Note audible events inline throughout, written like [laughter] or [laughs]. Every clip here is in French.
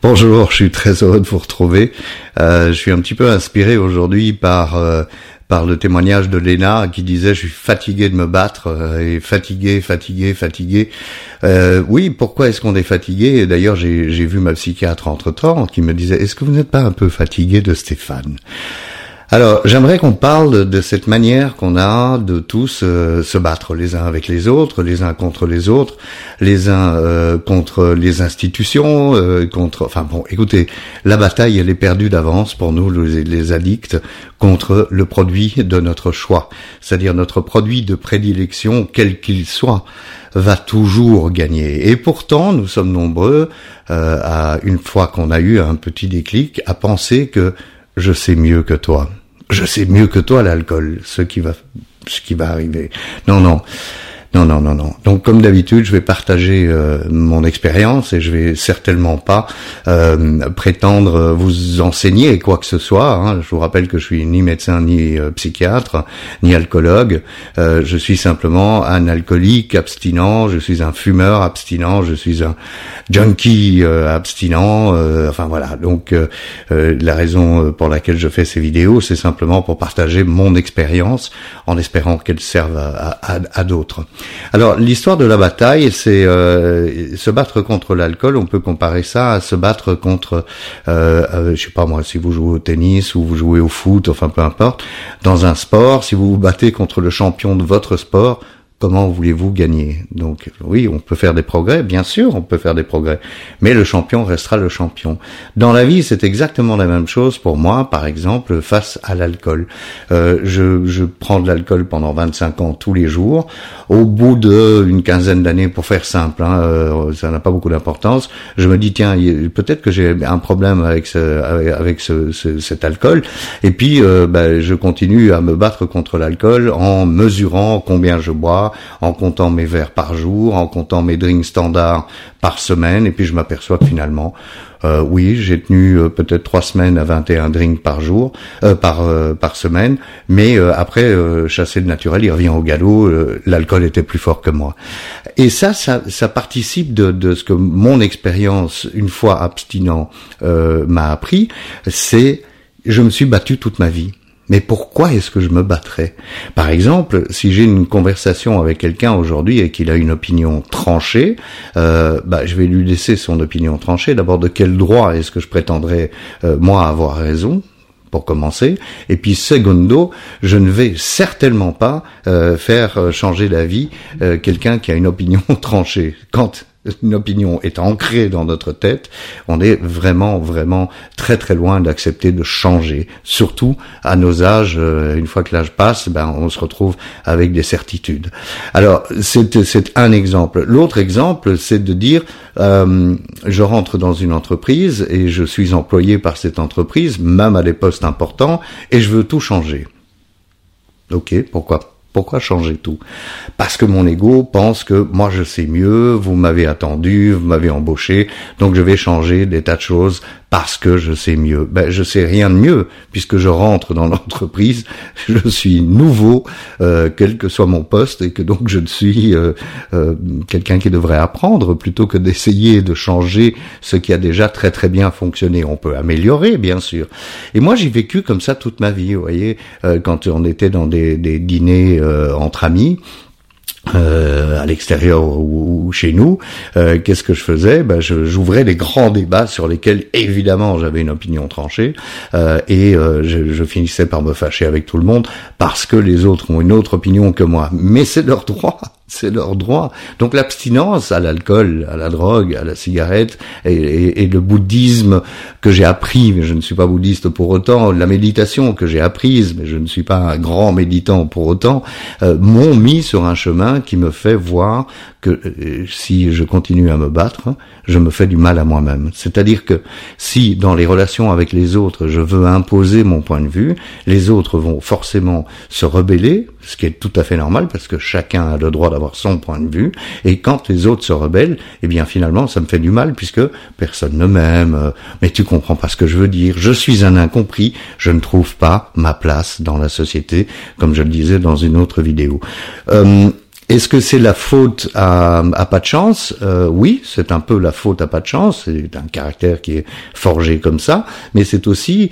Bonjour, je suis très heureux de vous retrouver. Euh, je suis un petit peu inspiré aujourd'hui par euh, par le témoignage de Léna qui disait je suis fatigué de me battre euh, et fatigué, fatigué, fatigué. Oui, pourquoi est-ce qu'on est fatigué? D'ailleurs, j'ai vu ma psychiatre entre temps qui me disait est-ce que vous n'êtes pas un peu fatigué de Stéphane? Alors, j'aimerais qu'on parle de cette manière qu'on a de tous euh, se battre les uns avec les autres, les uns contre les autres, les uns euh, contre les institutions, euh, contre. Enfin bon, écoutez, la bataille elle est perdue d'avance pour nous les, les addicts contre le produit de notre choix, c'est-à-dire notre produit de prédilection, quel qu'il soit va toujours gagner. Et pourtant, nous sommes nombreux, à une fois qu'on a eu un petit déclic, à penser que je sais mieux que toi. Je sais mieux que toi l'alcool, ce qui va, ce qui va arriver. Non, non. Non, non, non, non. Donc, comme d'habitude, je vais partager euh, mon expérience et je vais certainement pas euh, prétendre vous enseigner quoi que ce soit. Hein. Je vous rappelle que je suis ni médecin, ni euh, psychiatre, ni alcoologue. je suis simplement un alcoolique abstinent. Je suis un fumeur abstinent. Je suis un junkie abstinent. enfin voilà. Donc, la raison pour laquelle je fais ces vidéos, c'est simplement pour partager mon expérience, en espérant qu'elle serve à, à, à d'autres. Alors l'histoire de la bataille, c'est euh, se battre contre l'alcool. On peut comparer ça à se battre contre, euh, euh, je sais pas moi, si vous jouez au tennis ou vous jouez au foot, enfin peu importe, dans un sport, si vous vous battez contre le champion de votre sport, comment voulez-vous gagner? Donc oui, on peut faire des progrès, bien sûr, on peut faire des progrès, mais le champion restera le champion. Dans la vie, c'est exactement la même chose pour moi, par exemple, face à l'alcool. Euh, je, je, prends de l'alcool pendant 25 ans tous les jours. Au bout d'une quinzaine d'années, pour faire simple, hein, euh, ça n'a pas beaucoup d'importance, je me dis, tiens, peut-être que j'ai un problème avec, ce, avec ce, cet alcool, et puis euh, ben, je continue à me battre contre l'alcool en mesurant combien je bois, en comptant mes verres par jour, en comptant mes drinks standards par semaine, et puis je m'aperçois que finalement, euh, oui, j'ai tenu euh, peut-être trois semaines à 21 drinks par jour, euh, par par semaine, mais après chasser le naturel, il revient au galop, l'alcool était plus fort que moi. Et ça, ça, participe de, de ce que mon expérience, une fois abstinent, m'a appris, c'est je me suis battu toute ma vie. Mais pourquoi est-ce que je me battrais? Par exemple, si j'ai une conversation avec quelqu'un aujourd'hui et qu'il a une opinion tranchée, euh, bah, je vais lui laisser son opinion tranchée. D'abord, de quel droit est-ce que je prétendrais, euh, moi, avoir raison pour commencer? Et puis, secondo, je ne vais certainement pas euh, faire changer d'avis quelqu'un qui a une opinion [laughs] tranchée. Quand une opinion est ancrée dans notre tête, on est vraiment, vraiment très, très loin d'accepter de changer. Surtout à nos âges, euh, une fois que l'âge passe, ben, on se retrouve avec des certitudes. Alors, c'est un exemple. L'autre exemple, c'est de dire, euh, je rentre dans une entreprise et je suis employé par cette entreprise, même à des postes importants, et je veux tout changer. Ok, pourquoi? Pourquoi changer tout? Parce que mon ego pense que moi je sais mieux, vous m'avez attendu, vous m'avez embauché, donc je vais changer des tas de choses parce que je sais mieux. Ben, je sais rien de mieux puisque je rentre dans [laughs] l'entreprise, je suis nouveau, euh, quel que soit mon poste, et que donc je suis euh, euh, quelqu'un qui devrait apprendre plutôt que d'essayer de changer ce qui a déjà très très bien fonctionné. On peut améliorer, bien sûr. Et moi, j'ai vécu comme ça toute ma vie. Vous voyez, quand on était dans des, des dîners entre amis. Euh, à l'extérieur ou, chez nous, euh, qu'est-ce que je faisais? Ben, J'ouvrais des grands débats sur lesquels, évidemment, j'avais une opinion tranchée, euh, et je, je, finissais par me fâcher avec tout le monde parce que les autres ont une autre opinion que moi. Mais c'est leur droit c'est leur droit. Donc l'abstinence à l'alcool, à la drogue, à la cigarette et, le bouddhisme que j'ai appris, mais je ne suis pas bouddhiste pour autant, la méditation que j'ai apprise, mais je ne suis pas un grand méditant pour autant, euh, m'ont mis sur un chemin qui me fait voir que euh, si je continue à me battre, je me fais du mal à moi-même. C'est-à-dire que si dans les relations avec les autres, je veux imposer mon point de vue, les autres vont forcément se rebeller, ce qui est tout à fait normal parce que chacun a le droit son point de vue. Et quand les autres se rebellent, eh bien finalement, ça me fait du mal puisque personne ne m'aime. Euh, mais tu comprends pas ce que je veux dire. Je suis un incompris. Je ne trouve pas ma place dans la société, comme je le disais dans une autre vidéo. Euh, Est-ce que c'est la faute à, à pas de chance? Euh, Oui, c'est un peu la faute à pas de chance. C'est un caractère qui est forgé comme ça, mais c'est aussi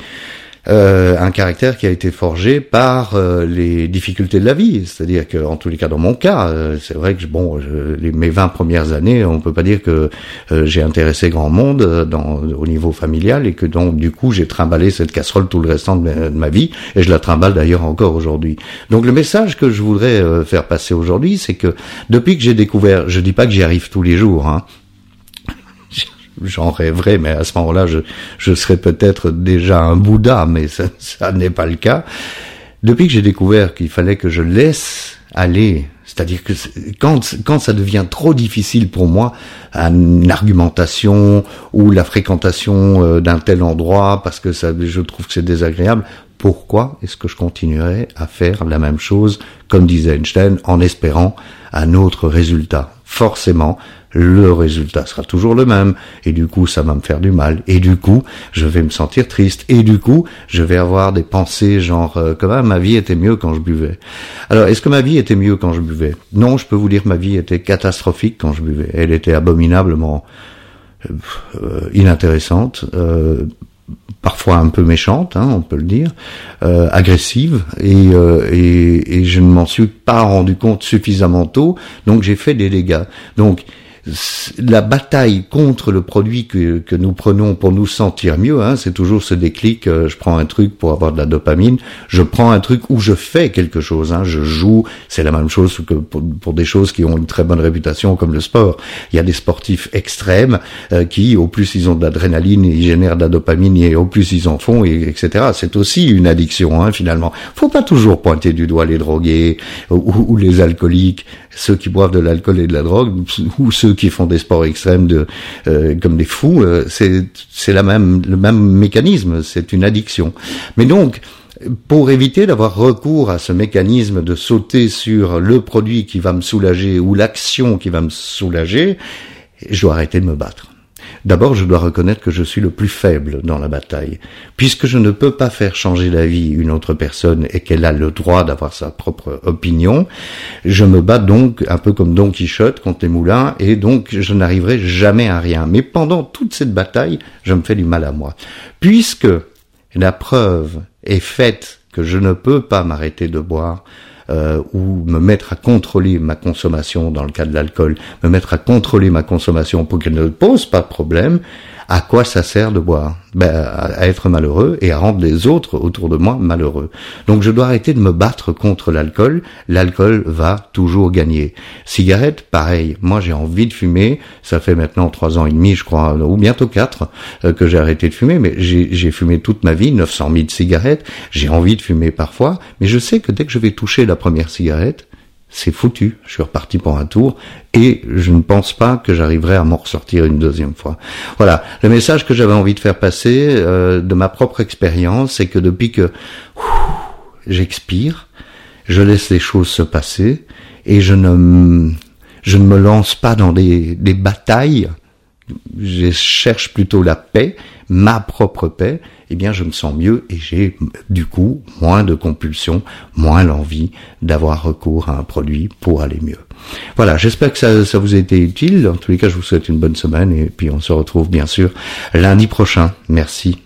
euh, un caractère qui a été forgé par euh, les difficultés de la vie. C'est-à-dire que, en tous les cas, dans mon cas, euh, c'est vrai que bon, les, mes 20 premières années, on peut pas dire que j'ai intéressé grand monde dans, au niveau familial et que donc du coup j'ai trimballé cette casserole tout le restant de ma, vie et je la trimballe d'ailleurs encore aujourd'hui. Donc le message que je voudrais faire passer aujourd'hui, c'est que depuis que j'ai découvert, je dis pas que j'y arrive tous les jours, hein, j'en rêverais, mais à ce moment-là, je, je serais peut-être déjà un Bouddha, mais ça, ça n'est pas le cas. Depuis que j'ai découvert qu'il fallait que je laisse aller, c'est-à-dire que quand, quand ça devient trop difficile pour moi, une argumentation ou la fréquentation euh, d'un tel endroit, parce que ça, je trouve que c'est désagréable, pourquoi est-ce que je continuerais à faire la même chose, comme disait Einstein, en espérant un autre résultat? Forcément, le résultat sera toujours le même, et du coup ça va me faire du mal, et du coup je vais me sentir triste, et du coup je vais avoir des pensées genre euh, ma vie était mieux quand je buvais. Alors est-ce que ma vie était mieux quand je buvais? Non, je peux vous dire ma vie était catastrophique quand je buvais. Elle était abominablement euh, inintéressante. Euh, parfois un peu méchante, hein, on peut le dire, euh, agressive, et, et, et, je ne m'en suis pas rendu compte suffisamment tôt, donc j'ai fait des dégâts. Donc la bataille contre le produit que, que, nous prenons pour nous sentir mieux, hein, c'est toujours ce déclic, euh, je prends un truc pour avoir de la dopamine, je prends un truc où je fais quelque chose, hein, je joue, c'est la même chose que pour, des choses qui ont une très bonne réputation comme le sport. Il y a des sportifs extrêmes euh, qui, au plus ils ont de l'adrénaline, ils génèrent de la dopamine et au plus ils en font, et, etc. C'est aussi une addiction hein, finalement. Faut pas toujours pointer du doigt les drogués ou, ou les alcooliques, ceux qui boivent de l'alcool et de la drogue, ou ceux qui font des sports extrêmes de, euh, comme des fous, euh, c'est la même le même mécanisme, c'est une addiction. Mais donc pour éviter d'avoir recours à ce mécanisme de sauter sur le produit qui va me soulager ou l'action qui va me soulager, je dois arrêter de me battre. D'abord, je dois reconnaître que je suis le plus faible dans la bataille. Puisque je ne peux pas faire changer la vie une autre personne et qu'elle a le droit d'avoir sa propre opinion, je me bats donc un peu comme Don Quichotte contre les moulins et donc je n'arriverai jamais à rien. Mais pendant toute cette bataille, je me fais du mal à moi. Puisque la preuve est faite que je ne peux pas m'arrêter de boire, euh, ou me mettre à contrôler ma consommation dans le cas de l'alcool, me mettre à contrôler ma consommation pour qu'elle ne pose pas de problème, à quoi ça sert de boire? Ben, À être malheureux et à rendre les autres autour de moi malheureux. Donc je dois arrêter de me battre contre l'alcool. L'alcool va toujours gagner. Cigarette, pareil. Moi j'ai envie de fumer. Ça fait maintenant trois ans et demi, je crois, ou bientôt quatre, euh, que j'ai arrêté de fumer. Mais j'ai fumé toute ma vie, 900 000 cigarettes. J'ai envie de fumer parfois. Mais je sais que dès que je vais toucher la première cigarette, c'est foutu. Je suis reparti pour un tour et je ne pense pas que j'arriverai à m'en ressortir une deuxième fois. Voilà, le message que j'avais envie de faire passer euh, de ma propre expérience, c'est que depuis que j'expire, je laisse les choses se passer et je ne je ne me lance pas dans des, des batailles. Je cherche plutôt la paix, ma propre paix, eh bien je me sens mieux et j'ai du coup moins de compulsions, moins l'envie d'avoir recours à un produit pour aller mieux. Voilà, j'espère que ça, ça vous a été utile. En tous les cas, je vous souhaite une bonne semaine et puis on se retrouve bien sûr lundi prochain. Merci.